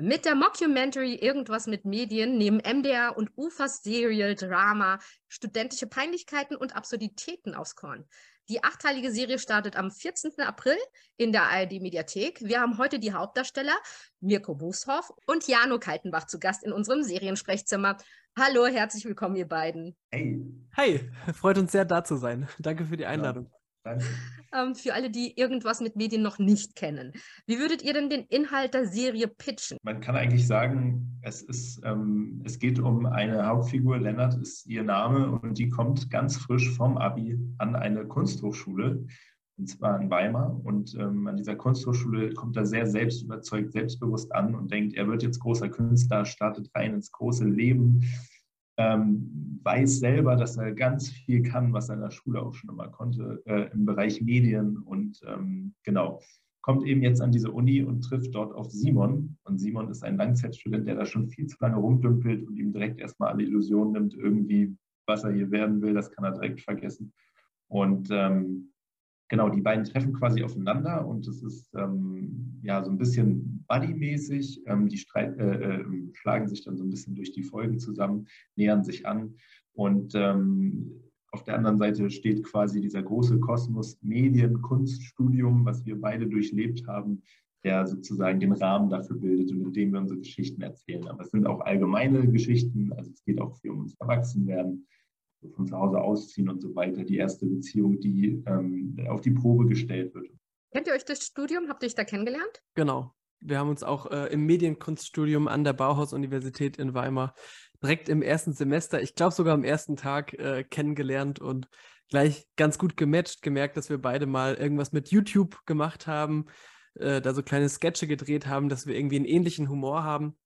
Mit der Mockumentary Irgendwas mit Medien nehmen MDR und UFAs Serial Drama studentische Peinlichkeiten und Absurditäten aufs Korn. Die achteilige Serie startet am 14. April in der ARD-Mediathek. Wir haben heute die Hauptdarsteller Mirko Bußhoff und Jano Kaltenbach zu Gast in unserem Seriensprechzimmer. Hallo, herzlich willkommen, ihr beiden. Hey. Hi, freut uns sehr, da zu sein. Danke für die Einladung. Ähm, für alle, die irgendwas mit Medien noch nicht kennen. Wie würdet ihr denn den Inhalt der Serie pitchen? Man kann eigentlich sagen, es, ist, ähm, es geht um eine Hauptfigur, Lennart ist ihr Name, und die kommt ganz frisch vom Abi an eine Kunsthochschule, und zwar in Weimar. Und ähm, an dieser Kunsthochschule kommt er sehr selbstüberzeugt, selbstbewusst an und denkt, er wird jetzt großer Künstler, startet rein ins große Leben ähm, weiß selber, dass er ganz viel kann, was er in der Schule auch schon immer konnte, äh, im Bereich Medien und ähm, genau, kommt eben jetzt an diese Uni und trifft dort auf Simon. Und Simon ist ein Langzeitstudent, der da schon viel zu lange rumdümpelt und ihm direkt erstmal alle Illusionen nimmt, irgendwie, was er hier werden will, das kann er direkt vergessen. Und ähm, genau, die beiden treffen quasi aufeinander und es ist ähm, ja so ein bisschen buddy-mäßig. Ähm, die Streit, äh, äh, schlagen sich dann so ein bisschen durch die Folgen zusammen, nähern sich an und ähm, auf der anderen Seite steht quasi dieser große Kosmos Medien, Kunststudium, was wir beide durchlebt haben, der sozusagen den Rahmen dafür bildet und in dem wir unsere Geschichten erzählen. Aber es sind auch allgemeine Geschichten, also es geht auch viel um uns Erwachsenwerden von zu Hause ausziehen und so weiter, die erste Beziehung, die ähm, auf die Probe gestellt wird. Kennt ihr euch das Studium? Habt ihr euch da kennengelernt? Genau. Wir haben uns auch äh, im Medienkunststudium an der Bauhaus-Universität in Weimar direkt im ersten Semester, ich glaube sogar am ersten Tag, äh, kennengelernt und gleich ganz gut gematcht, gemerkt, dass wir beide mal irgendwas mit YouTube gemacht haben, äh, da so kleine Sketche gedreht haben, dass wir irgendwie einen ähnlichen Humor haben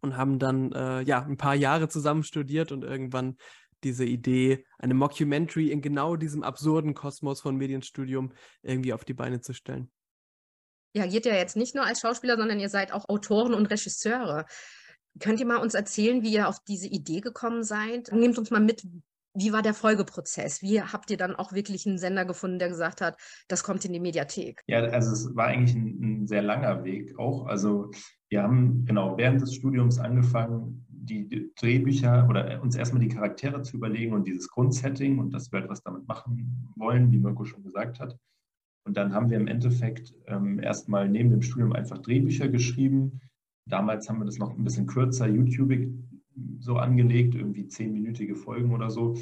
und haben dann äh, ja ein paar Jahre zusammen studiert und irgendwann diese Idee, eine Mockumentary in genau diesem absurden Kosmos von Medienstudium irgendwie auf die Beine zu stellen. Ja, geht ja jetzt nicht nur als Schauspieler, sondern ihr seid auch Autoren und Regisseure. Könnt ihr mal uns erzählen, wie ihr auf diese Idee gekommen seid? Nehmt uns mal mit, wie war der Folgeprozess? Wie habt ihr dann auch wirklich einen Sender gefunden, der gesagt hat, das kommt in die Mediathek? Ja, also es war eigentlich ein, ein sehr langer Weg auch. Also wir haben genau während des Studiums angefangen, die Drehbücher oder uns erstmal die Charaktere zu überlegen und dieses Grundsetting und dass wir etwas damit machen wollen, wie Mirko schon gesagt hat. Und dann haben wir im Endeffekt ähm, erstmal neben dem Studium einfach Drehbücher geschrieben. Damals haben wir das noch ein bisschen kürzer, YouTube so angelegt, irgendwie zehnminütige Folgen oder so.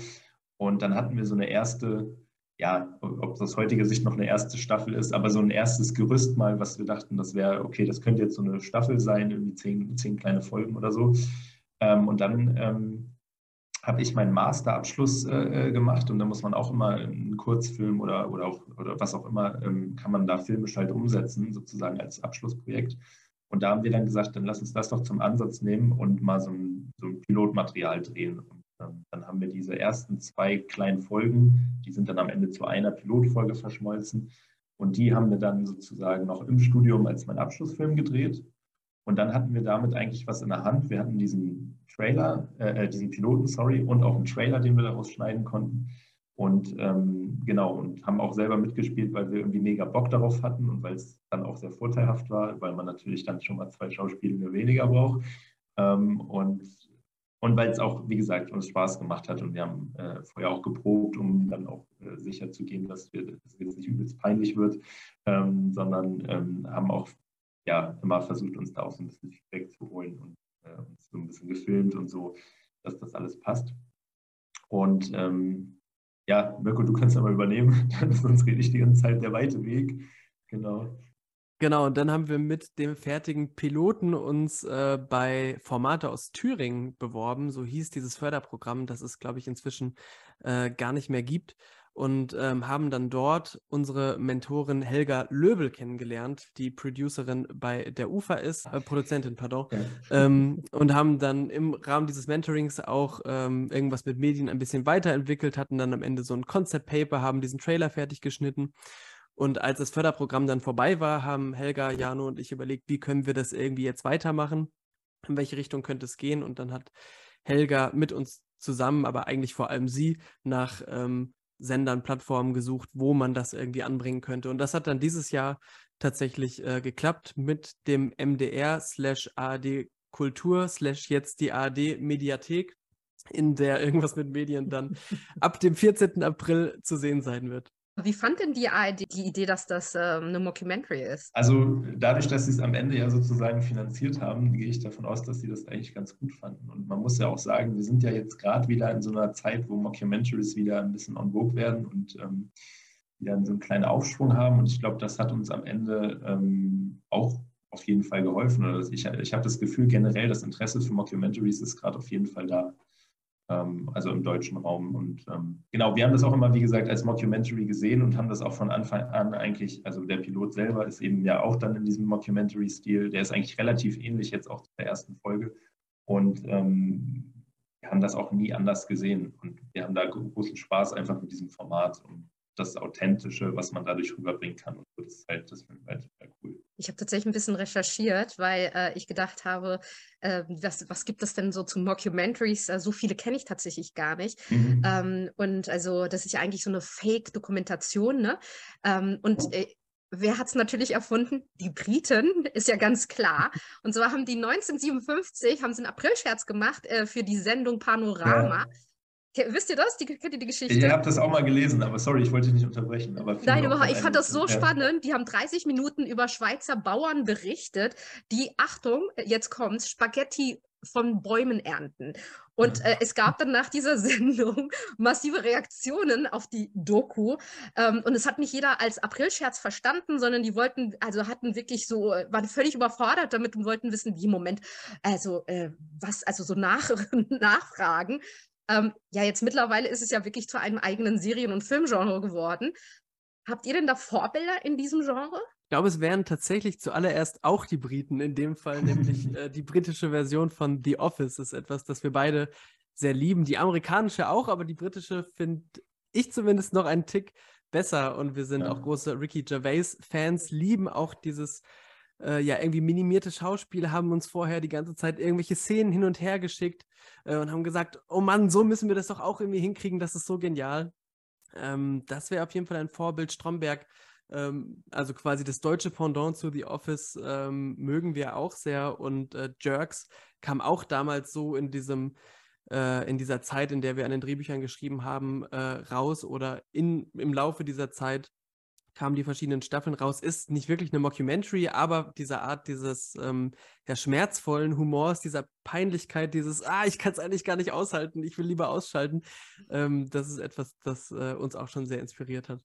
Und dann hatten wir so eine erste, ja, ob das heutige Sicht noch eine erste Staffel ist, aber so ein erstes Gerüst mal, was wir dachten, das wäre, okay, das könnte jetzt so eine Staffel sein, irgendwie zehn, zehn kleine Folgen oder so. Ähm, und dann ähm, habe ich meinen Masterabschluss äh, äh, gemacht und da muss man auch immer einen Kurzfilm oder, oder, auch, oder was auch immer, ähm, kann man da filmisch halt umsetzen, sozusagen als Abschlussprojekt. Und da haben wir dann gesagt, dann lass uns das doch zum Ansatz nehmen und mal so ein, so ein Pilotmaterial drehen. Und ähm, dann haben wir diese ersten zwei kleinen Folgen, die sind dann am Ende zu einer Pilotfolge verschmolzen. Und die haben wir dann sozusagen noch im Studium als mein Abschlussfilm gedreht. Und dann hatten wir damit eigentlich was in der Hand. Wir hatten diesen Trailer, äh, äh, diesen Piloten, sorry, und auch einen Trailer, den wir daraus schneiden konnten. Und ähm, genau, und haben auch selber mitgespielt, weil wir irgendwie mega Bock darauf hatten und weil es dann auch sehr vorteilhaft war, weil man natürlich dann schon mal zwei Schauspieler weniger braucht. Ähm, und und weil es auch, wie gesagt, uns Spaß gemacht hat und wir haben äh, vorher auch geprobt, um dann auch äh, sicher zu gehen, dass, wir, dass es jetzt nicht übelst peinlich wird, ähm, sondern ähm, haben auch ja immer versucht, uns da auch so ein bisschen Feedback zu holen und äh, uns so ein bisschen gefilmt und so, dass das alles passt. Und ähm, ja, Mirko, du kannst aber übernehmen, sonst rede ich die ganze Zeit der weite Weg. Genau. Genau, und dann haben wir mit dem fertigen Piloten uns äh, bei Formate aus Thüringen beworben. So hieß dieses Förderprogramm, das es, glaube ich, inzwischen äh, gar nicht mehr gibt und ähm, haben dann dort unsere Mentorin Helga Löbel kennengelernt, die Producerin bei der UFA ist, äh, Produzentin, pardon, ja. ähm, und haben dann im Rahmen dieses Mentorings auch ähm, irgendwas mit Medien ein bisschen weiterentwickelt, hatten dann am Ende so ein Concept Paper, haben diesen Trailer fertig geschnitten. Und als das Förderprogramm dann vorbei war, haben Helga, Jano und ich überlegt, wie können wir das irgendwie jetzt weitermachen? In welche Richtung könnte es gehen? Und dann hat Helga mit uns zusammen, aber eigentlich vor allem sie, nach ähm, Sendern, Plattformen gesucht, wo man das irgendwie anbringen könnte. Und das hat dann dieses Jahr tatsächlich äh, geklappt mit dem MDR slash ARD Kultur slash jetzt die ARD Mediathek, in der irgendwas mit Medien dann ab dem 14. April zu sehen sein wird. Wie fand denn die ARD die Idee, dass das ähm, eine Mockumentary ist? Also dadurch, dass sie es am Ende ja sozusagen finanziert haben, gehe ich davon aus, dass sie das eigentlich ganz gut fanden. Und man muss ja auch sagen, wir sind ja jetzt gerade wieder in so einer Zeit, wo Mockumentaries wieder ein bisschen on vogue werden und ähm, wieder so einen kleinen Aufschwung haben. Und ich glaube, das hat uns am Ende ähm, auch auf jeden Fall geholfen. Ich, ich habe das Gefühl, generell das Interesse für Mockumentaries ist gerade auf jeden Fall da. Ähm, also im deutschen Raum. Und ähm, genau, wir haben das auch immer, wie gesagt, als Mockumentary gesehen und haben das auch von Anfang an eigentlich, also der Pilot selber ist eben ja auch dann in diesem Mockumentary-Stil, der ist eigentlich relativ ähnlich jetzt auch der ersten Folge. Und ähm, wir haben das auch nie anders gesehen. Und wir haben da großen Spaß einfach mit diesem Format. Und das Authentische, was man dadurch rüberbringen kann. Und das ist halt, das finde ich halt cool. Ich habe tatsächlich ein bisschen recherchiert, weil äh, ich gedacht habe, äh, was, was gibt es denn so zu Mockumentaries? Äh, so viele kenne ich tatsächlich gar nicht. Mhm. Ähm, und also, das ist ja eigentlich so eine Fake-Dokumentation, ne? Ähm, und äh, Wer hat es natürlich erfunden? Die Briten, ist ja ganz klar. Und zwar haben die 1957 haben sie einen Aprilscherz gemacht äh, für die Sendung Panorama. Ja. Wisst ihr das? Die, kennt ihr die Geschichte? Ich habe das auch mal gelesen, aber sorry, ich wollte dich nicht unterbrechen. Nein, überhaupt. Ich fand das so ja. spannend. Die haben 30 Minuten über Schweizer Bauern berichtet, die, Achtung, jetzt kommt's, Spaghetti von Bäumen ernten. Und äh, es gab dann nach dieser Sendung massive Reaktionen auf die Doku. Ähm, und es hat nicht jeder als Aprilscherz verstanden, sondern die wollten, also hatten wirklich so, waren völlig überfordert damit und wollten wissen, wie im Moment, also äh, was, also so nach, nachfragen. Ähm, ja, jetzt mittlerweile ist es ja wirklich zu einem eigenen Serien- und Filmgenre geworden. Habt ihr denn da Vorbilder in diesem Genre? Ich glaube, es wären tatsächlich zuallererst auch die Briten, in dem Fall nämlich äh, die britische Version von The Office ist etwas, das wir beide sehr lieben. Die amerikanische auch, aber die britische finde ich zumindest noch einen Tick besser und wir sind ja. auch große Ricky Gervais-Fans, lieben auch dieses äh, ja irgendwie minimierte Schauspieler haben uns vorher die ganze Zeit irgendwelche Szenen hin und her geschickt äh, und haben gesagt, oh Mann, so müssen wir das doch auch irgendwie hinkriegen, das ist so genial. Ähm, das wäre auf jeden Fall ein Vorbild. Stromberg, ähm, also quasi das deutsche Pendant zu The Office, ähm, mögen wir auch sehr und äh, Jerks kam auch damals so in diesem äh, in dieser Zeit, in der wir an den Drehbüchern geschrieben haben, äh, raus oder in, im Laufe dieser Zeit kamen die verschiedenen Staffeln raus. Ist nicht wirklich eine Mockumentary, aber diese Art dieses ähm, ja, schmerzvollen Humors, dieser Peinlichkeit, dieses, ah, ich kann es eigentlich gar nicht aushalten, ich will lieber ausschalten, ähm, das ist etwas, das äh, uns auch schon sehr inspiriert hat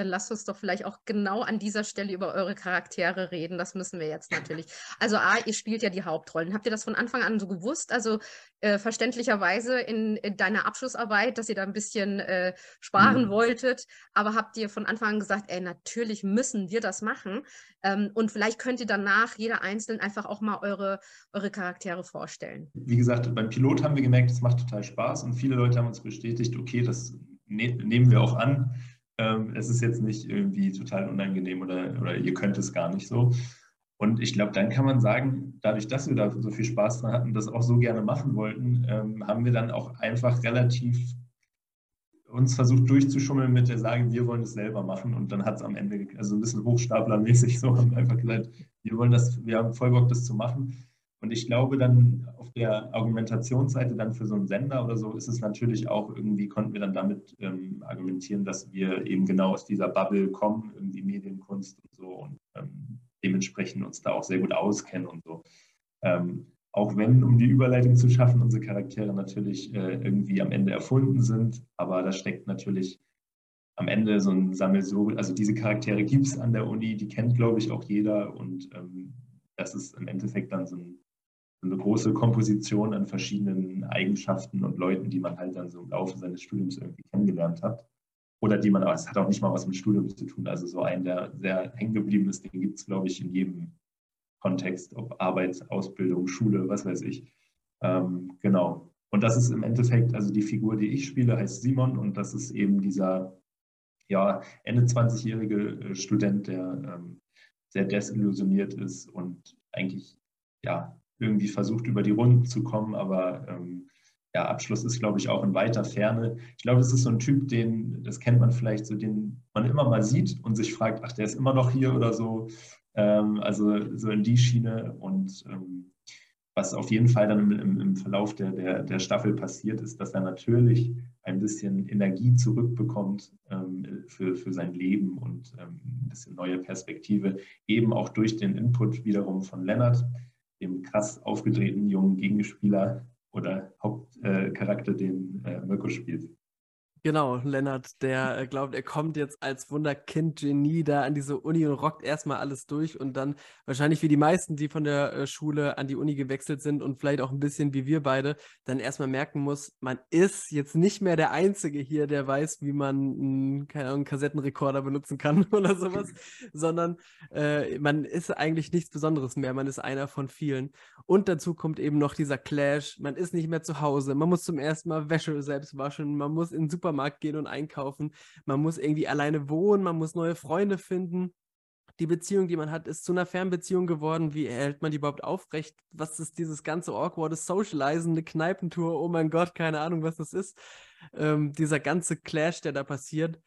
dann lasst uns doch vielleicht auch genau an dieser Stelle über eure Charaktere reden. Das müssen wir jetzt natürlich. Also A, ihr spielt ja die Hauptrollen. Habt ihr das von Anfang an so gewusst? Also äh, verständlicherweise in, in, deiner Abschlussarbeit, dass ihr da ein bisschen äh, sparen mhm. wolltet, aber habt ihr von Anfang an gesagt, ey, natürlich müssen wir das machen. Ähm, und vielleicht könnt ihr danach jeder Einzelnen einfach auch mal eure, eure Charaktere vorstellen. Wie gesagt, beim Pilot haben wir gemerkt, es macht total Spaß und viele Leute haben uns bestätigt, okay, das ne nehmen wir auch an ähm, es ist jetzt nicht irgendwie total unangenehm oder, oder ihr könnt es gar nicht so. Und ich glaube, dann kann man sagen, dadurch, dass wir da so viel Spaß dran hatten, das auch so gerne machen wollten, ähm, haben wir dann auch einfach relativ uns versucht durchzuschummeln mit der Sage, wir wollen es selber machen. Und dann hat es am Ende, also ein bisschen hochstaplermäßig so, haben wir einfach gesagt, wir wollen das, wir haben voll Bock, das zu machen. Und ich glaube dann auf der Argumentationsseite dann für so einen Sender oder so ist es natürlich auch irgendwie, konnten wir dann damit ähm, argumentieren, dass wir eben genau aus dieser Bubble kommen, irgendwie Medienkunst und so und ähm, dementsprechend uns da auch sehr gut auskennen und so. Ähm, auch wenn, um die Überleitung zu schaffen, unsere Charaktere natürlich äh, irgendwie am Ende erfunden sind, aber da steckt natürlich am Ende so ein Sammelsurium, also diese Charaktere gibt es an der Uni, die kennt, glaube ich, auch jeder und ähm, das ist im Endeffekt dann so ein eine große Komposition an verschiedenen Eigenschaften und Leuten, die man halt dann so im Laufe seines Studiums irgendwie kennengelernt hat. Oder die man, es hat auch nicht mal was mit Studium zu tun. Also so ein, der sehr hängen geblieben ist, den gibt es, glaube ich, in jedem Kontext, ob Arbeit, Ausbildung, Schule, was weiß ich. Ähm, genau. Und das ist im Endeffekt, also die Figur, die ich spiele, heißt Simon und das ist eben dieser ja, Ende 20-jährige äh, Student, der ähm, sehr desillusioniert ist und eigentlich ja irgendwie versucht, über die Runden zu kommen, aber ähm, ja, Abschluss ist, glaube ich, auch in weiter Ferne. Ich glaube, das ist so ein Typ, den, das kennt man vielleicht so, den man immer mal sieht und sich fragt, ach, der ist immer noch hier oder so. Ähm, also so in die Schiene. Und ähm, was auf jeden Fall dann im, im Verlauf der, der, der, Staffel passiert, ist, dass er natürlich ein bisschen Energie zurückbekommt ähm, für, für sein Leben und ähm, ein bisschen neue Perspektive, eben auch durch den Input wiederum von Lennart, dem krass aufgedrehten jungen Gegenspieler, oder Hauptcharakter, den äh, Mirko spielt. Genau, Lennart, der äh, glaubt, er kommt jetzt als Wunderkind-Genie da an diese Uni und rockt erstmal alles durch und dann wahrscheinlich wie die meisten, die von der äh, Schule an die Uni gewechselt sind und vielleicht auch ein bisschen wie wir beide, dann erstmal merken muss, man ist jetzt nicht mehr der Einzige hier, der weiß, wie man einen, keine Ahnung, einen Kassettenrekorder benutzen kann oder sowas, sondern äh, man ist eigentlich nichts Besonderes mehr, man ist einer von vielen. Und dazu kommt eben noch dieser Clash, man ist nicht mehr zu Hause, man muss zum ersten Mal Wäsche selbst waschen, man muss in super Supermarkt gehen und einkaufen. Man muss irgendwie alleine wohnen, man muss neue Freunde finden. Die Beziehung, die man hat, ist zu einer Fernbeziehung geworden. Wie hält man die überhaupt aufrecht? Was ist dieses ganze awkwarde Socializen, eine Kneipentour? Oh mein Gott, keine Ahnung, was das ist. Ähm, dieser ganze Clash, der da passiert,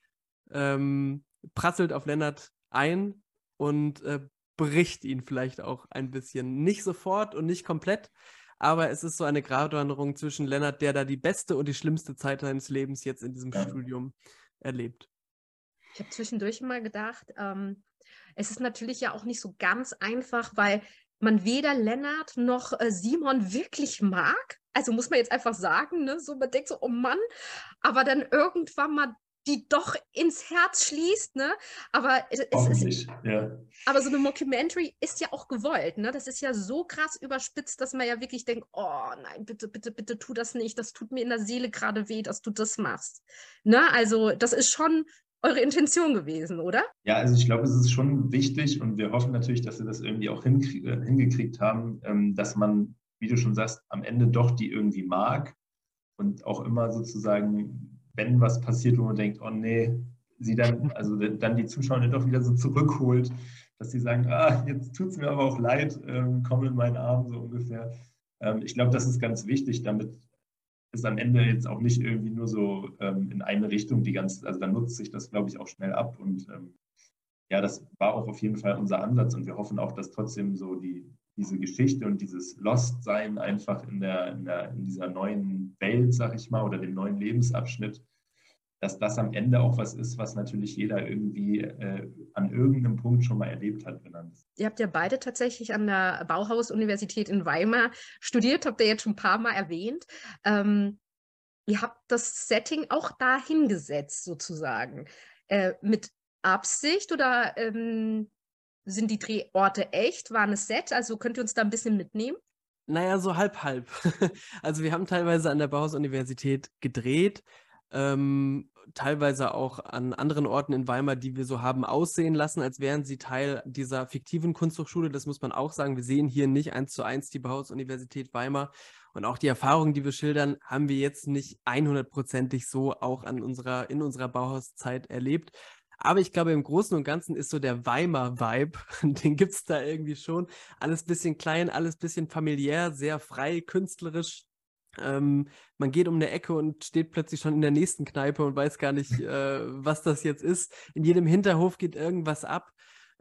ähm, prasselt auf Lennart ein und äh, bricht ihn vielleicht auch ein bisschen. Nicht sofort und nicht komplett, aber es ist so eine Gratwanderung zwischen Lennart, der da die beste und die schlimmste Zeit seines Lebens jetzt in diesem ja. Studium erlebt. Ich habe zwischendurch mal gedacht, ähm, es ist natürlich ja auch nicht so ganz einfach, weil man weder Lennart noch äh, Simon wirklich mag. Also muss man jetzt einfach sagen, ne? so man denkt so, oh Mann, aber dann irgendwann mal die doch ins Herz schließt, ne? Aber es ist, ja. aber so eine Mockumentary ist ja auch gewollt, ne? Das ist ja so krass überspitzt, dass man ja wirklich denkt, oh nein, bitte, bitte, bitte tu das nicht, das tut mir in der Seele gerade weh, dass du das machst. Ne? Also das ist schon eure Intention gewesen, oder? Ja, also ich glaube, es ist schon wichtig und wir hoffen natürlich, dass wir das irgendwie auch äh, hingekriegt haben, ähm, dass man, wie du schon sagst, am Ende doch die irgendwie mag und auch immer sozusagen wenn was passiert, wo man denkt, oh nee, sie dann, also dann die Zuschauer doch wieder so zurückholt, dass sie sagen, ah, jetzt tut es mir aber auch leid, ähm, komm in meinen Arm, so ungefähr. Ähm, ich glaube, das ist ganz wichtig, damit ist am Ende jetzt auch nicht irgendwie nur so ähm, in eine Richtung die ganze, also dann nutzt sich das, glaube ich, auch schnell ab und ähm, ja, das war auch auf jeden Fall unser Ansatz und wir hoffen auch, dass trotzdem so die, diese Geschichte und dieses Lost-Sein einfach in, der, in, der, in dieser neuen Welt, sag ich mal, oder dem neuen Lebensabschnitt, dass das am Ende auch was ist, was natürlich jeder irgendwie äh, an irgendeinem Punkt schon mal erlebt hat. Wenn ihr habt ja beide tatsächlich an der Bauhaus-Universität in Weimar studiert, habt ihr jetzt schon ein paar Mal erwähnt. Ähm, ihr habt das Setting auch da hingesetzt, sozusagen. Äh, mit Absicht oder ähm, sind die Drehorte echt? Waren es Set? Also könnt ihr uns da ein bisschen mitnehmen? Naja, so halb, halb. also wir haben teilweise an der Bauhaus-Universität gedreht, ähm, teilweise auch an anderen Orten in Weimar, die wir so haben aussehen lassen, als wären sie Teil dieser fiktiven Kunsthochschule. Das muss man auch sagen. Wir sehen hier nicht eins zu eins die Bauhaus-Universität Weimar. Und auch die Erfahrungen, die wir schildern, haben wir jetzt nicht 100%ig so auch an unserer, in unserer Bauhauszeit erlebt. Aber ich glaube, im Großen und Ganzen ist so der Weimar-Vibe, den gibt es da irgendwie schon. Alles bisschen klein, alles bisschen familiär, sehr frei, künstlerisch. Ähm, man geht um eine Ecke und steht plötzlich schon in der nächsten Kneipe und weiß gar nicht, äh, was das jetzt ist. In jedem Hinterhof geht irgendwas ab.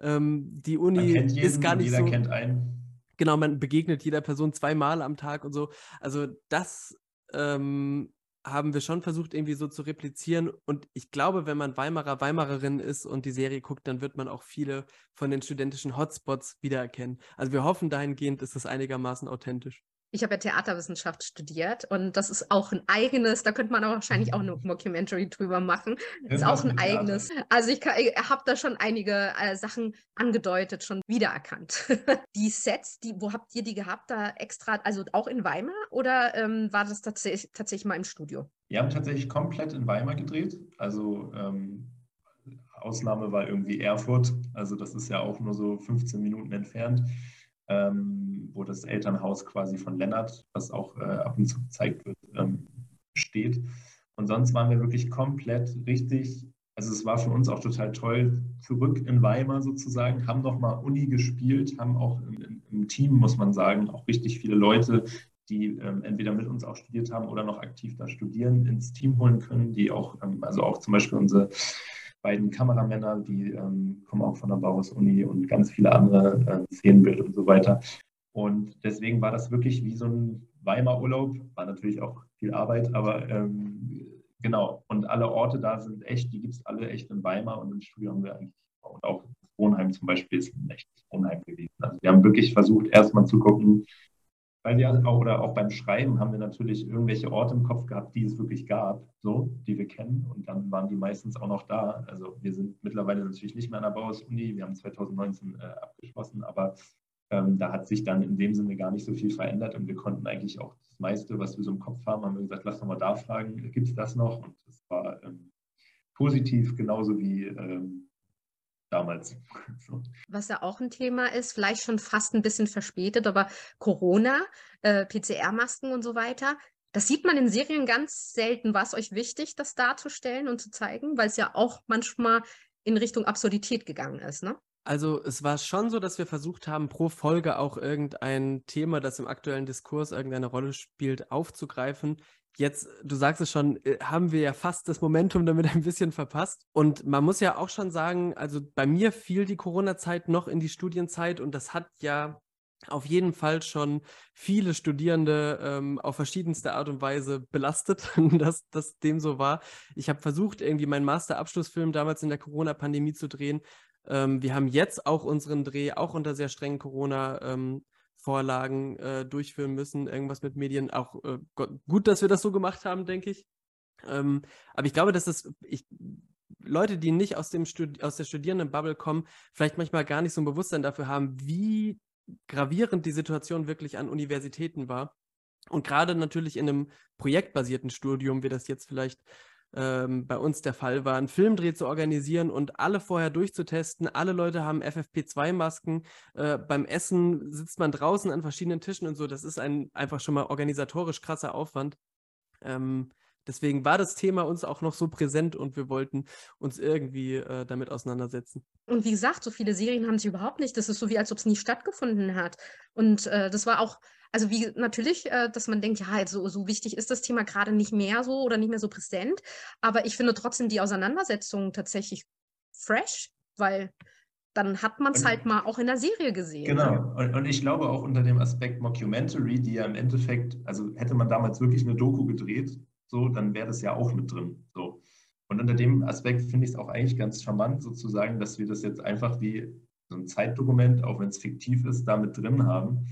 Ähm, die Uni jeden, ist gar nicht jeder so. Kennt einen. Genau, man begegnet jeder Person zweimal am Tag und so. Also das ähm, haben wir schon versucht, irgendwie so zu replizieren. Und ich glaube, wenn man Weimarer, Weimarerin ist und die Serie guckt, dann wird man auch viele von den studentischen Hotspots wiedererkennen. Also wir hoffen dahingehend, ist es einigermaßen authentisch. Ich habe ja Theaterwissenschaft studiert und das ist auch ein eigenes, da könnte man auch wahrscheinlich auch eine Mockumentary drüber machen. Das ist auch ein eigenes. Also ich, ich habe da schon einige äh, Sachen angedeutet, schon wiedererkannt. die Sets, die, wo habt ihr die gehabt? Da extra, also auch in Weimar oder ähm, war das tatsächlich, tatsächlich mal im Studio? Wir haben tatsächlich komplett in Weimar gedreht. Also ähm, Ausnahme war irgendwie Erfurt. Also das ist ja auch nur so 15 Minuten entfernt ähm, wo das Elternhaus quasi von Lennart, was auch äh, ab und zu gezeigt wird, ähm, steht. Und sonst waren wir wirklich komplett richtig, also es war für uns auch total toll, zurück in Weimar sozusagen, haben nochmal Uni gespielt, haben auch im, im, Team, muss man sagen, auch richtig viele Leute, die ähm, entweder mit uns auch studiert haben oder noch aktiv da studieren, ins Team holen können, die auch, ähm, also auch zum Beispiel unsere beiden Kameramänner, die ähm, kommen auch von der Bauhaus-Uni und ganz viele andere äh, Szenenbild und so weiter. Und deswegen war das wirklich wie so ein Weimar-Urlaub, war natürlich auch viel Arbeit, aber ähm, genau. Und alle Orte da sind echt, die gibt es alle echt in Weimar und im Studio haben wir eigentlich, und auch Wohnheim zum Beispiel ist ein echtes Wohnheim gewesen. Also wir haben wirklich versucht, erstmal zu gucken, weil wir auch, oder auch beim Schreiben haben wir natürlich irgendwelche Orte im Kopf gehabt, die es wirklich gab, so, die wir kennen. Und dann waren die meistens auch noch da. Also wir sind mittlerweile natürlich nicht mehr an der Bauhaus-Uni, wir haben 2019 äh, abgeschlossen, aber ähm, da hat sich dann in dem Sinne gar nicht so viel verändert und wir konnten eigentlich auch das meiste, was wir so im Kopf haben, haben wir gesagt, lass doch mal da fragen, gibt es das noch? Und das war ähm, positiv, genauso wie ähm, damals. So. Was ja auch ein Thema ist, vielleicht schon fast ein bisschen verspätet, aber Corona, äh, PCR-Masken und so weiter, das sieht man in Serien ganz selten. War es euch wichtig, das darzustellen und zu zeigen, weil es ja auch manchmal in Richtung Absurdität gegangen ist, ne? Also es war schon so, dass wir versucht haben, pro Folge auch irgendein Thema, das im aktuellen Diskurs irgendeine Rolle spielt, aufzugreifen. Jetzt, du sagst es schon, äh, haben wir ja fast das Momentum damit ein bisschen verpasst. Und man muss ja auch schon sagen, also bei mir fiel die Corona-Zeit noch in die Studienzeit und das hat ja auf jeden Fall schon viele Studierende ähm, auf verschiedenste Art und Weise belastet, dass das dem so war. Ich habe versucht, irgendwie meinen Masterabschlussfilm damals in der Corona-Pandemie zu drehen. Ähm, wir haben jetzt auch unseren Dreh, auch unter sehr strengen Corona, ähm, Vorlagen äh, durchführen müssen, irgendwas mit Medien. Auch äh, gut, dass wir das so gemacht haben, denke ich. Ähm, aber ich glaube, dass das, ich, Leute, die nicht aus, dem aus der Studierendenbubble kommen, vielleicht manchmal gar nicht so ein Bewusstsein dafür haben, wie gravierend die Situation wirklich an Universitäten war. Und gerade natürlich in einem projektbasierten Studium, wie das jetzt vielleicht ähm, bei uns der Fall war, einen Filmdreh zu organisieren und alle vorher durchzutesten. Alle Leute haben FFP2-Masken. Äh, beim Essen sitzt man draußen an verschiedenen Tischen und so. Das ist ein einfach schon mal organisatorisch krasser Aufwand. Ähm, deswegen war das Thema uns auch noch so präsent und wir wollten uns irgendwie äh, damit auseinandersetzen. Und wie gesagt, so viele Serien haben sie überhaupt nicht. Das ist so wie, als ob es nie stattgefunden hat. Und äh, das war auch also wie natürlich, äh, dass man denkt, ja, so, so wichtig ist das Thema gerade nicht mehr so oder nicht mehr so präsent. Aber ich finde trotzdem die Auseinandersetzung tatsächlich fresh, weil dann hat man es halt mal auch in der Serie gesehen. Genau. Und, und, ich glaube auch unter dem Aspekt Mockumentary, die ja im Endeffekt, also hätte man damals wirklich eine Doku gedreht, so, dann wäre das ja auch mit drin. So. Und unter dem Aspekt finde ich es auch eigentlich ganz charmant, sozusagen, dass wir das jetzt einfach wie so ein Zeitdokument, auch wenn es fiktiv ist, damit drin haben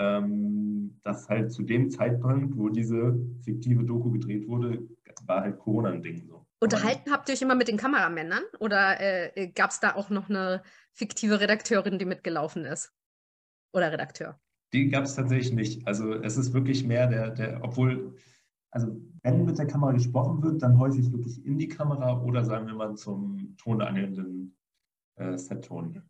ähm, dass halt zu dem Zeitpunkt, wo diese fiktive Doku gedreht wurde, war halt Corona ein Ding so. Unterhalten habt ihr euch immer mit den Kameramännern oder äh, gab es da auch noch eine fiktive Redakteurin, die mitgelaufen ist? Oder Redakteur? Die gab es tatsächlich nicht. Also es ist wirklich mehr der, der, obwohl, also wenn mit der Kamera gesprochen wird, dann häufig wirklich in die Kamera oder sagen wir mal zum tonangelnden äh, Set-Ton.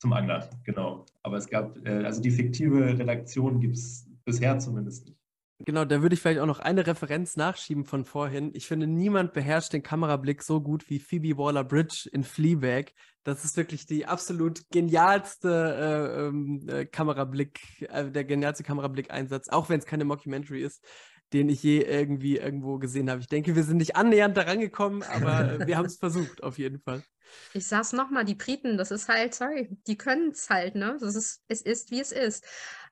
Zum Angler, genau. Aber es gab, äh, also die fiktive Redaktion gibt es bisher zumindest nicht. Genau, da würde ich vielleicht auch noch eine Referenz nachschieben von vorhin. Ich finde, niemand beherrscht den Kamerablick so gut wie Phoebe Waller-Bridge in Fleabag. Das ist wirklich die absolut genialste äh, ähm, äh, Kamerablick, äh, der genialste Kamerablick-Einsatz, auch wenn es keine Mockumentary ist den ich je irgendwie irgendwo gesehen habe. Ich denke, wir sind nicht annähernd daran gekommen, aber wir haben es versucht, auf jeden Fall. Ich sag's nochmal, die Briten, das ist halt, sorry, die können es halt, ne? Das ist, es ist, wie es ist.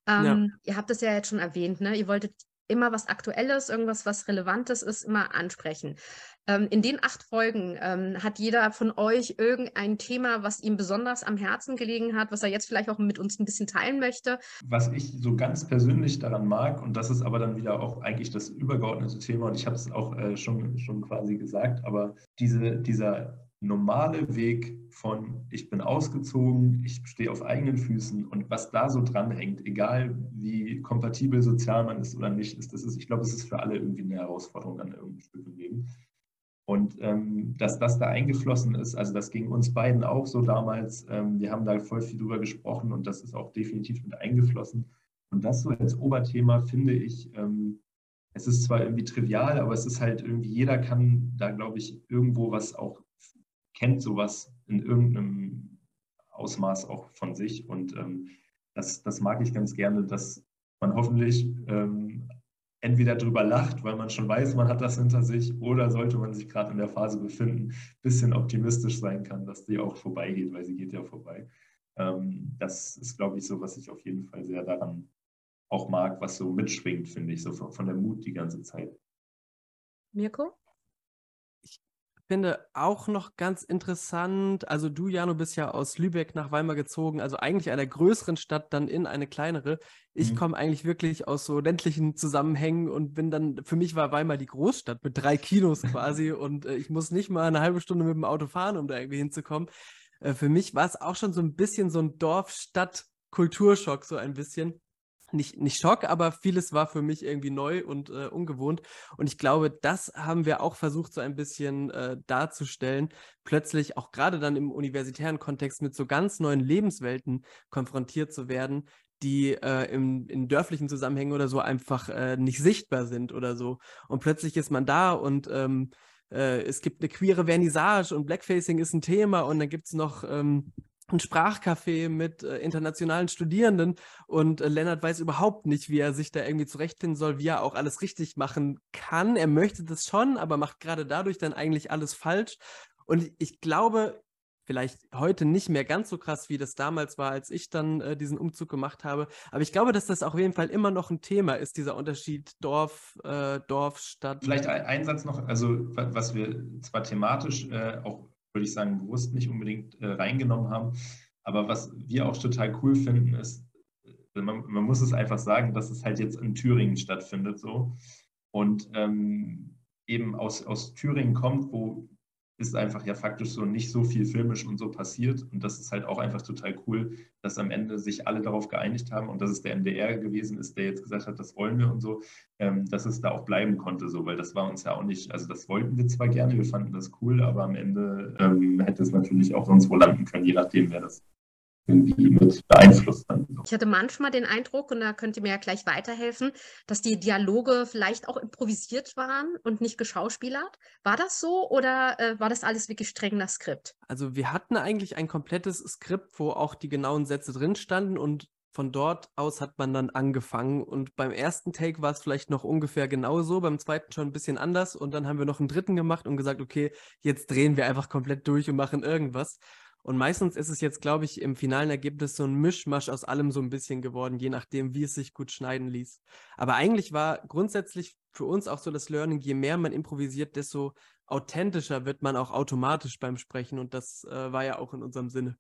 Ähm, ja. Ihr habt es ja jetzt schon erwähnt, ne? Ihr wolltet immer was Aktuelles, irgendwas, was Relevantes ist, immer ansprechen. Ähm, in den acht Folgen ähm, hat jeder von euch irgendein Thema, was ihm besonders am Herzen gelegen hat, was er jetzt vielleicht auch mit uns ein bisschen teilen möchte. Was ich so ganz persönlich daran mag, und das ist aber dann wieder auch eigentlich das übergeordnete Thema, und ich habe es auch äh, schon, schon quasi gesagt, aber diese, dieser normale Weg von ich bin ausgezogen, ich stehe auf eigenen Füßen und was da so dranhängt, egal wie kompatibel sozial man ist oder nicht, ist, das ist, ich glaube, es ist für alle irgendwie eine Herausforderung an irgendeinem Stück im Leben. Und ähm, dass das da eingeflossen ist, also das ging uns beiden auch so damals. Ähm, wir haben da voll viel drüber gesprochen und das ist auch definitiv mit eingeflossen. Und das so als Oberthema finde ich, ähm, es ist zwar irgendwie trivial, aber es ist halt irgendwie, jeder kann da, glaube ich, irgendwo was auch kennt sowas in irgendeinem Ausmaß auch von sich. Und ähm, das, das mag ich ganz gerne, dass man hoffentlich ähm, entweder drüber lacht, weil man schon weiß, man hat das hinter sich, oder sollte man sich gerade in der Phase befinden, ein bisschen optimistisch sein kann, dass die auch vorbeigeht, weil sie geht ja vorbei. Ähm, das ist, glaube ich, so, was ich auf jeden Fall sehr daran auch mag, was so mitschwingt, finde ich, so von, von der Mut die ganze Zeit. Mirko? Finde auch noch ganz interessant, also du, Jano, bist ja aus Lübeck nach Weimar gezogen, also eigentlich einer größeren Stadt, dann in eine kleinere. Ich mhm. komme eigentlich wirklich aus so ländlichen Zusammenhängen und bin dann, für mich war Weimar die Großstadt mit drei Kinos quasi und äh, ich muss nicht mal eine halbe Stunde mit dem Auto fahren, um da irgendwie hinzukommen. Äh, für mich war es auch schon so ein bisschen so ein Dorf-Stadt-Kulturschock, so ein bisschen nicht, nicht Schock, aber vieles war für mich irgendwie neu und äh, ungewohnt. Und ich glaube, das haben wir auch versucht, so ein bisschen äh, darzustellen. Plötzlich auch gerade dann im universitären Kontext mit so ganz neuen Lebenswelten konfrontiert zu werden, die äh, im, in dörflichen Zusammenhängen oder so einfach äh, nicht sichtbar sind oder so. Und plötzlich ist man da und ähm, äh, es gibt eine queere Vernissage und Blackfacing ist ein Thema und dann gibt es noch ähm, ein Sprachcafé mit äh, internationalen Studierenden und äh, Lennart weiß überhaupt nicht, wie er sich da irgendwie zurechtfinden soll, wie er auch alles richtig machen kann. Er möchte das schon, aber macht gerade dadurch dann eigentlich alles falsch. Und ich glaube, vielleicht heute nicht mehr ganz so krass, wie das damals war, als ich dann äh, diesen Umzug gemacht habe. Aber ich glaube, dass das auf jeden Fall immer noch ein Thema ist, dieser Unterschied Dorf, äh, Dorf, Stadt. Vielleicht ein, Satz noch, also was wir zwar thematisch äh, auch würde ich sagen, bewusst nicht unbedingt äh, reingenommen haben. Aber was wir auch total cool finden, ist, äh, man, man, muss es einfach sagen, dass es halt jetzt in Thüringen stattfindet so. Und ähm, eben aus, aus Thüringen kommt, wo ist einfach ja faktisch so nicht so viel filmisch und so passiert. Und das ist halt auch einfach total cool, dass am Ende sich alle darauf geeinigt haben und dass es der MDR gewesen ist, der jetzt gesagt hat, das wollen wir und so, ähm, dass es da auch bleiben konnte, so, weil das war uns ja auch nicht, also das wollten wir zwar gerne, wir fanden das cool, aber am Ende ähm, hätte es natürlich auch sonst wo landen können, je nachdem, wer das irgendwie mit beeinflusst. Ich hatte manchmal den Eindruck, und da könnt ihr mir ja gleich weiterhelfen, dass die Dialoge vielleicht auch improvisiert waren und nicht geschauspielert. War das so oder äh, war das alles wirklich streng nach Skript? Also wir hatten eigentlich ein komplettes Skript, wo auch die genauen Sätze drin standen und von dort aus hat man dann angefangen und beim ersten Take war es vielleicht noch ungefähr genauso, beim zweiten schon ein bisschen anders und dann haben wir noch einen dritten gemacht und gesagt, okay, jetzt drehen wir einfach komplett durch und machen irgendwas. Und meistens ist es jetzt, glaube ich, im finalen Ergebnis so ein Mischmasch aus allem so ein bisschen geworden, je nachdem, wie es sich gut schneiden ließ. Aber eigentlich war grundsätzlich für uns auch so das Learning, je mehr man improvisiert, desto authentischer wird man auch automatisch beim Sprechen. Und das äh, war ja auch in unserem Sinne.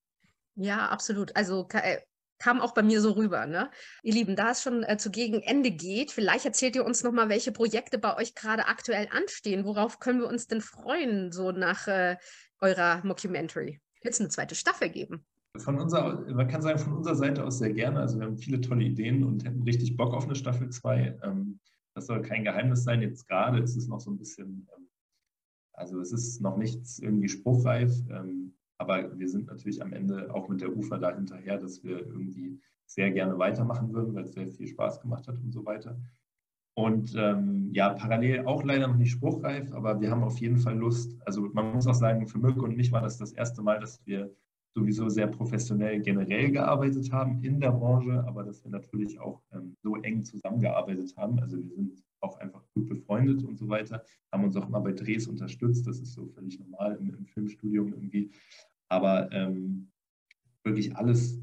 Ja, absolut. Also äh, kam auch bei mir so rüber. Ne? Ihr Lieben, da es schon äh, zu Gegenende geht, vielleicht erzählt ihr uns nochmal, welche Projekte bei euch gerade aktuell anstehen. Worauf können wir uns denn freuen, so nach äh, eurer Mockumentary? Jetzt eine zweite Staffel geben? Von unserer, man kann sagen, von unserer Seite aus sehr gerne. Also wir haben viele tolle Ideen und hätten richtig Bock auf eine Staffel 2. Ähm, das soll kein Geheimnis sein. Jetzt gerade ist es noch so ein bisschen, ähm, also es ist noch nichts irgendwie spruchreif, ähm, aber wir sind natürlich am Ende auch mit der UFA da hinterher, dass wir irgendwie sehr gerne weitermachen würden, weil es sehr viel Spaß gemacht hat und so weiter. Und ähm, ja, parallel auch leider noch nicht spruchreif, aber wir haben auf jeden Fall Lust. Also man muss auch sagen, für Mirko und mich war das das erste Mal, dass wir sowieso sehr professionell generell gearbeitet haben in der Branche, aber dass wir natürlich auch ähm, so eng zusammengearbeitet haben. Also wir sind auch einfach gut befreundet und so weiter, haben uns auch immer bei Drehs unterstützt. Das ist so völlig normal im, im Filmstudium irgendwie. Aber ähm, wirklich alles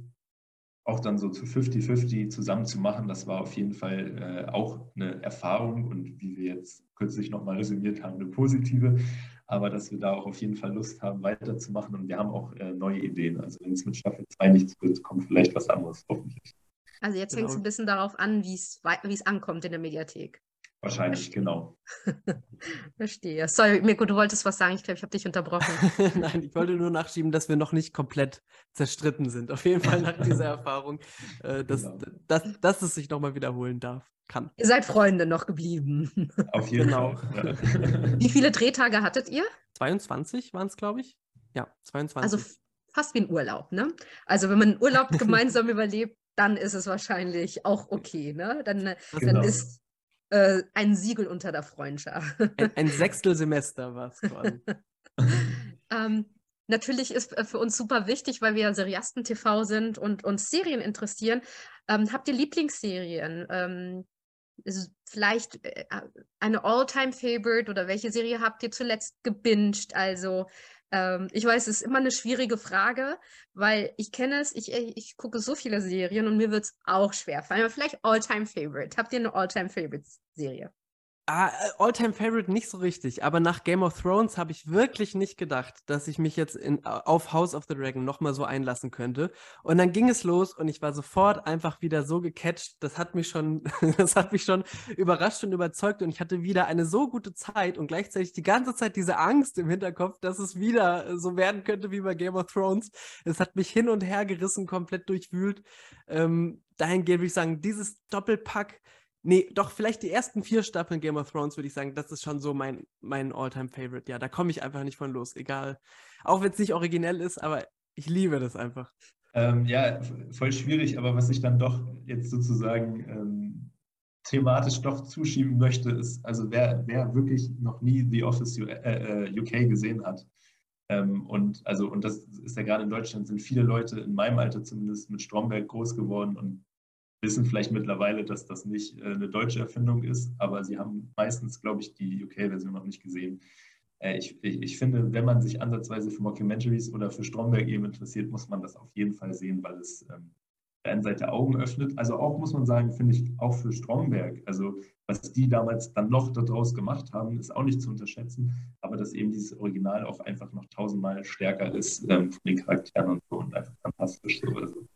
auch dann so zu 50-50 zusammen zu machen, das war auf jeden Fall äh, auch eine Erfahrung und wie wir jetzt kürzlich nochmal resümiert haben, eine positive. Aber dass wir da auch auf jeden Fall Lust haben, weiterzumachen und wir haben auch äh, neue Ideen. Also wenn es mit Staffel 2 nichts wird, kommt vielleicht was anderes, hoffentlich. Also jetzt genau. hängt es ein bisschen darauf an, wie es ankommt in der Mediathek. Wahrscheinlich, genau. Verstehe. Sorry, Mirko, du wolltest was sagen. Ich glaube, ich habe dich unterbrochen. Nein, ich wollte nur nachschieben, dass wir noch nicht komplett zerstritten sind. Auf jeden Fall nach dieser Erfahrung, äh, dass, genau. dass, dass es sich nochmal wiederholen darf. Kann. Ihr seid Freunde noch geblieben. Auf jeden genau. Fall. Ja. Wie viele Drehtage hattet ihr? 22 waren es, glaube ich. Ja, 22. Also fast wie ein Urlaub, ne? Also wenn man einen Urlaub gemeinsam überlebt, dann ist es wahrscheinlich auch okay, ne? Dann, genau. dann ist äh, ein Siegel unter der Freundschaft. Ein, ein Sechstelsemester war es quasi. ähm, natürlich ist äh, für uns super wichtig, weil wir Seriasten-TV sind und uns Serien interessieren. Ähm, habt ihr Lieblingsserien? Ähm, vielleicht äh, eine All-Time-Favorite oder welche Serie habt ihr zuletzt gebinged? Also ähm, ich weiß, es ist immer eine schwierige Frage, weil ich kenne es, ich, ich gucke so viele Serien und mir wird es auch schwer fallen. Vielleicht All-Time-Favorite. Habt ihr eine All-Time-Favorite-Serie? Ah, äh, Alltime Favorite nicht so richtig, aber nach Game of Thrones habe ich wirklich nicht gedacht, dass ich mich jetzt in, auf House of the Dragon nochmal so einlassen könnte. Und dann ging es los und ich war sofort einfach wieder so gecatcht. Das hat mich schon, das hat mich schon überrascht und überzeugt und ich hatte wieder eine so gute Zeit und gleichzeitig die ganze Zeit diese Angst im Hinterkopf, dass es wieder so werden könnte wie bei Game of Thrones. Es hat mich hin und her gerissen, komplett durchwühlt. Ähm, dahingehend würde ich sagen, dieses Doppelpack Nee, doch, vielleicht die ersten vier Staffeln Game of Thrones würde ich sagen, das ist schon so mein, mein All-Time-Favorite. Ja, da komme ich einfach nicht von los, egal. Auch wenn es nicht originell ist, aber ich liebe das einfach. Ähm, ja, voll schwierig, aber was ich dann doch jetzt sozusagen ähm, thematisch doch zuschieben möchte, ist, also wer, wer wirklich noch nie The Office UK äh, äh gesehen hat, ähm, und also, und das ist ja gerade in Deutschland, sind viele Leute in meinem Alter zumindest mit Stromberg groß geworden und wissen vielleicht mittlerweile, dass das nicht äh, eine deutsche Erfindung ist, aber sie haben meistens, glaube ich, die UK-Version noch nicht gesehen. Äh, ich, ich, ich, finde, wenn man sich ansatzweise für Mockumentaries oder für Stromberg eben interessiert, muss man das auf jeden Fall sehen, weil es ähm, der einen Seite Augen öffnet. Also auch, muss man sagen, finde ich, auch für Stromberg. Also was die damals dann noch daraus gemacht haben, ist auch nicht zu unterschätzen. Aber dass eben dieses Original auch einfach noch tausendmal stärker ist ähm, von den Charakteren und so und einfach fantastisch so. Also,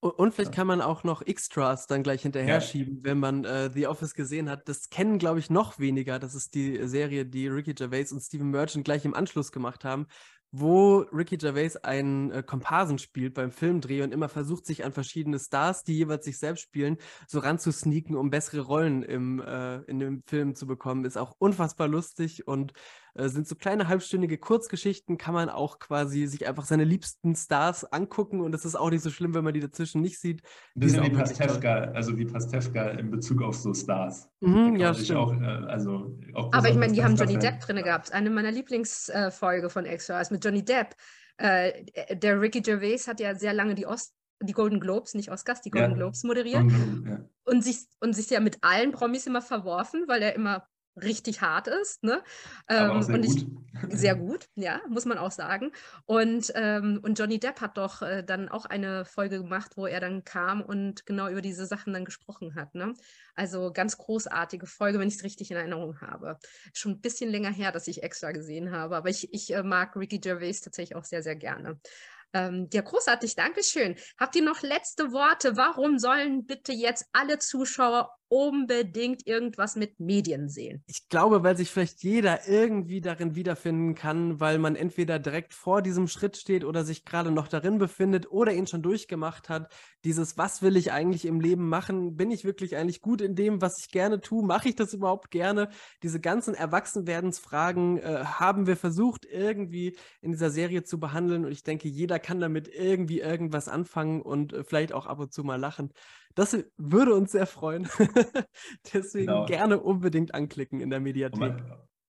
und vielleicht kann man auch noch Extras dann gleich hinterher ja. schieben, wenn man äh, The Office gesehen hat. Das kennen, glaube ich, noch weniger. Das ist die Serie, die Ricky Gervais und Steven Merchant gleich im Anschluss gemacht haben, wo Ricky Gervais einen äh, Komparsen spielt beim Filmdreh und immer versucht, sich an verschiedene Stars, die jeweils sich selbst spielen, so ranzusneaken, um bessere Rollen im, äh, in dem Film zu bekommen. Ist auch unfassbar lustig und äh, sind so kleine halbstündige Kurzgeschichten, kann man auch quasi sich einfach seine liebsten Stars angucken und es ist auch nicht so schlimm, wenn man die dazwischen nicht sieht. Ein bisschen wie Pastewka, also wie Pastewka in Bezug auf so Stars. Mhm, ja, stimmt. Auch, äh, also auch Aber ich meine, die haben Johnny Depp drin gehabt. Eine meiner Lieblingsfolge von Extras mit Johnny Depp. Äh, der Ricky Gervais hat ja sehr lange die Ost die Golden Globes, nicht Oscars, die Golden ja. Globes moderiert. Ja. Und, sich, und sich ja mit allen Promis immer verworfen, weil er immer richtig hart ist. Ne? Ähm, sehr und ich, gut. Sehr gut, ja, muss man auch sagen. Und, ähm, und Johnny Depp hat doch äh, dann auch eine Folge gemacht, wo er dann kam und genau über diese Sachen dann gesprochen hat. Ne? Also ganz großartige Folge, wenn ich es richtig in Erinnerung habe. Schon ein bisschen länger her, dass ich extra gesehen habe, aber ich, ich äh, mag Ricky Gervais tatsächlich auch sehr, sehr gerne. Ähm, ja, großartig, Dankeschön. Habt ihr noch letzte Worte? Warum sollen bitte jetzt alle Zuschauer unbedingt irgendwas mit Medien sehen? Ich glaube, weil sich vielleicht jeder irgendwie darin wiederfinden kann, weil man entweder direkt vor diesem Schritt steht oder sich gerade noch darin befindet oder ihn schon durchgemacht hat. Dieses, was will ich eigentlich im Leben machen? Bin ich wirklich eigentlich gut in dem, was ich gerne tue? Mache ich das überhaupt gerne? Diese ganzen Erwachsenwerdensfragen äh, haben wir versucht, irgendwie in dieser Serie zu behandeln. Und ich denke, jeder kann damit irgendwie irgendwas anfangen und äh, vielleicht auch ab und zu mal lachen. Das würde uns sehr freuen. Deswegen genau. gerne unbedingt anklicken in der Mediathek. Und man,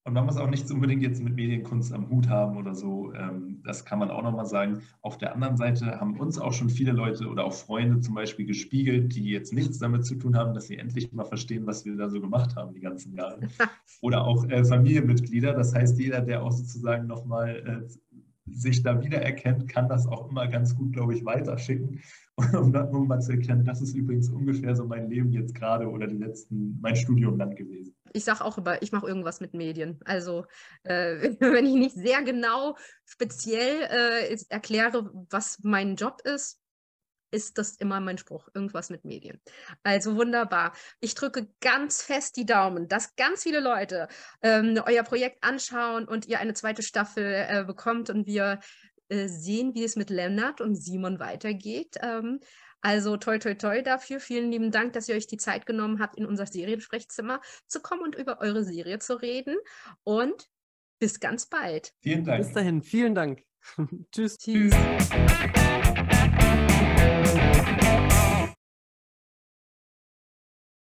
und man muss auch nichts unbedingt jetzt mit Medienkunst am Hut haben oder so. Ähm, das kann man auch nochmal sagen. Auf der anderen Seite haben uns auch schon viele Leute oder auch Freunde zum Beispiel gespiegelt, die jetzt nichts damit zu tun haben, dass sie endlich mal verstehen, was wir da so gemacht haben die ganzen Jahre. Oder auch äh, Familienmitglieder. Das heißt, jeder, der auch sozusagen nochmal äh, sich da wiedererkennt, kann das auch immer ganz gut, glaube ich, weiterschicken um, um mal zu erklären, das ist übrigens ungefähr so mein Leben jetzt gerade oder die letzten, mein Studium dann gewesen. Ich sage auch immer, ich mache irgendwas mit Medien. Also äh, wenn ich nicht sehr genau speziell äh, erkläre, was mein Job ist, ist das immer mein Spruch, irgendwas mit Medien. Also wunderbar. Ich drücke ganz fest die Daumen, dass ganz viele Leute ähm, euer Projekt anschauen und ihr eine zweite Staffel äh, bekommt und wir äh, sehen, wie es mit Lennart und Simon weitergeht. Ähm, also toi, toi, toi dafür. Vielen lieben Dank, dass ihr euch die Zeit genommen habt, in unser Seriensprechzimmer zu kommen und über eure Serie zu reden. Und bis ganz bald. Vielen Dank. Bis dahin, vielen Dank. Tschüss. Tschüss.